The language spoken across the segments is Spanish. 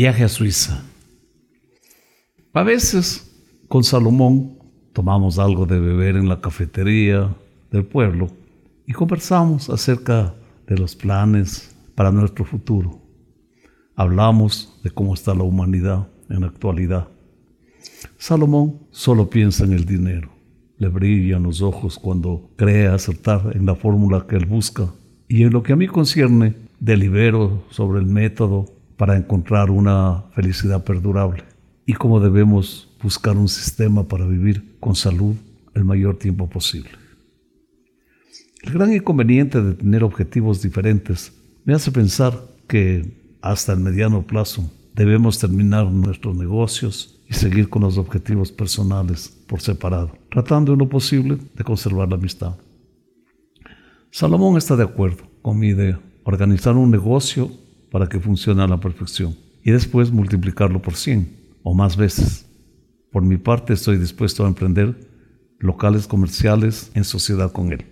Viaje a Suiza. A veces, con Salomón, tomamos algo de beber en la cafetería del pueblo y conversamos acerca de los planes para nuestro futuro. Hablamos de cómo está la humanidad en la actualidad. Salomón solo piensa en el dinero. Le brillan los ojos cuando cree acertar en la fórmula que él busca. Y en lo que a mí concierne, delibero sobre el método para encontrar una felicidad perdurable y cómo debemos buscar un sistema para vivir con salud el mayor tiempo posible. El gran inconveniente de tener objetivos diferentes me hace pensar que hasta el mediano plazo debemos terminar nuestros negocios y seguir con los objetivos personales por separado, tratando en lo posible de conservar la amistad. Salomón está de acuerdo con mi idea, organizar un negocio para que funcione a la perfección y después multiplicarlo por 100 o más veces. Por mi parte estoy dispuesto a emprender locales comerciales en sociedad con él.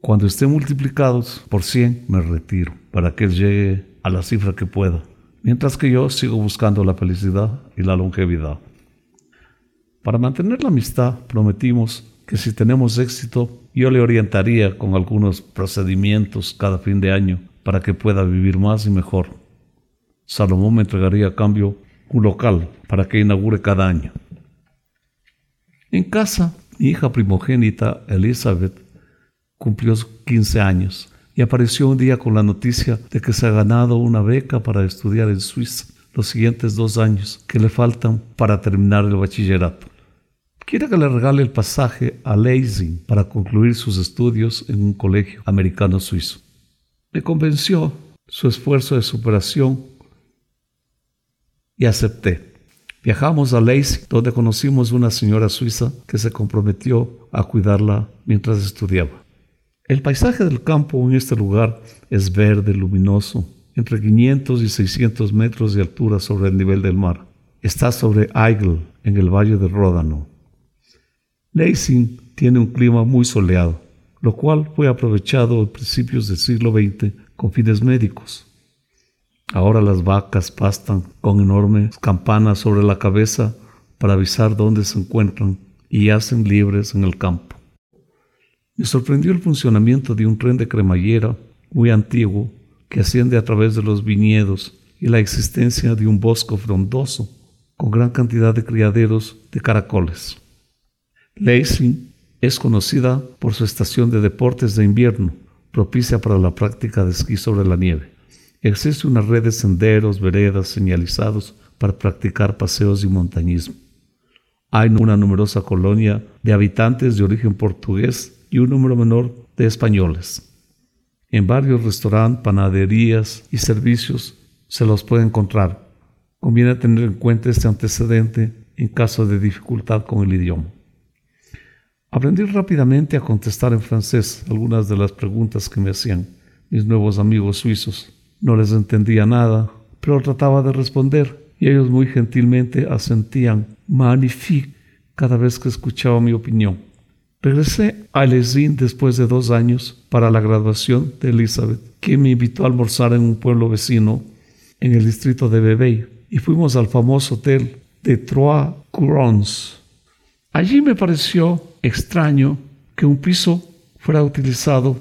Cuando estén multiplicados por 100 me retiro para que él llegue a la cifra que pueda mientras que yo sigo buscando la felicidad y la longevidad. Para mantener la amistad, prometimos que si tenemos éxito, yo le orientaría con algunos procedimientos cada fin de año para que pueda vivir más y mejor. Salomón me entregaría a cambio un local para que inaugure cada año. En casa, mi hija primogénita, Elizabeth, cumplió 15 años y apareció un día con la noticia de que se ha ganado una beca para estudiar en Suiza los siguientes dos años que le faltan para terminar el bachillerato. Quiere que le regale el pasaje a Leipzig para concluir sus estudios en un colegio americano suizo. Me convenció su esfuerzo de superación y acepté. Viajamos a Leipzig, donde conocimos una señora suiza que se comprometió a cuidarla mientras estudiaba. El paisaje del campo en este lugar es verde, luminoso, entre 500 y 600 metros de altura sobre el nivel del mar. Está sobre Aigle, en el valle de Ródano. Leipzig tiene un clima muy soleado, lo cual fue aprovechado a principios del siglo XX con fines médicos. Ahora las vacas pastan con enormes campanas sobre la cabeza para avisar dónde se encuentran y yacen libres en el campo. Me sorprendió el funcionamiento de un tren de cremallera muy antiguo que asciende a través de los viñedos y la existencia de un bosque frondoso con gran cantidad de criaderos de caracoles. Leipzig es conocida por su estación de deportes de invierno, propicia para la práctica de esquí sobre la nieve. Existe una red de senderos, veredas señalizados para practicar paseos y montañismo. Hay una numerosa colonia de habitantes de origen portugués y un número menor de españoles. En varios restaurantes, panaderías y servicios se los puede encontrar. Conviene tener en cuenta este antecedente en caso de dificultad con el idioma. Aprendí rápidamente a contestar en francés algunas de las preguntas que me hacían mis nuevos amigos suizos. No les entendía nada, pero trataba de responder y ellos muy gentilmente asentían magnifique cada vez que escuchaba mi opinión. Regresé a Lesin después de dos años para la graduación de Elizabeth, quien me invitó a almorzar en un pueblo vecino en el distrito de Bebey y fuimos al famoso hotel de Trois Courons. Allí me pareció extraño que un piso fuera utilizado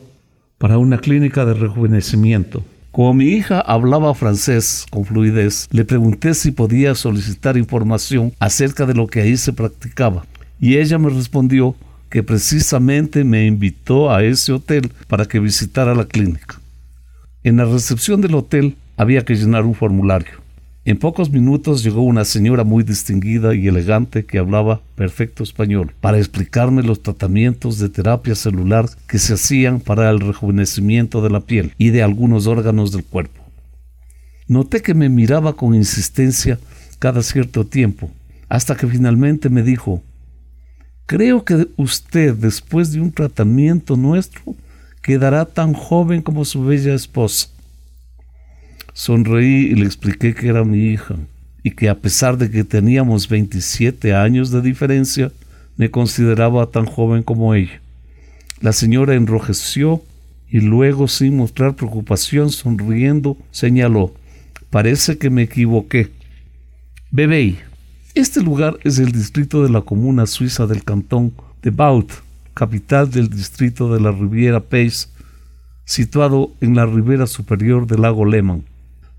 para una clínica de rejuvenecimiento. Como mi hija hablaba francés con fluidez, le pregunté si podía solicitar información acerca de lo que ahí se practicaba y ella me respondió que precisamente me invitó a ese hotel para que visitara la clínica. En la recepción del hotel había que llenar un formulario. En pocos minutos llegó una señora muy distinguida y elegante que hablaba perfecto español para explicarme los tratamientos de terapia celular que se hacían para el rejuvenecimiento de la piel y de algunos órganos del cuerpo. Noté que me miraba con insistencia cada cierto tiempo, hasta que finalmente me dijo, Creo que usted, después de un tratamiento nuestro, quedará tan joven como su bella esposa. Sonreí y le expliqué que era mi hija y que a pesar de que teníamos 27 años de diferencia, me consideraba tan joven como ella. La señora enrojeció y luego, sin mostrar preocupación, sonriendo, señaló, parece que me equivoqué. Bebey. Este lugar es el distrito de la comuna suiza del cantón de Baut, capital del distrito de la Riviera Pace, situado en la ribera superior del lago Lehmann.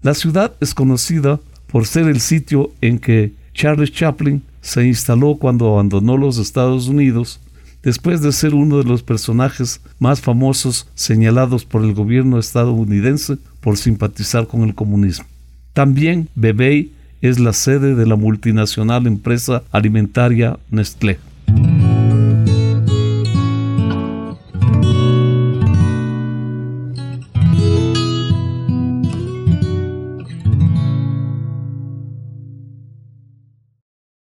La ciudad es conocida por ser el sitio en que Charles Chaplin se instaló cuando abandonó los Estados Unidos después de ser uno de los personajes más famosos señalados por el gobierno estadounidense por simpatizar con el comunismo. También Bebey es la sede de la multinacional empresa alimentaria Nestlé.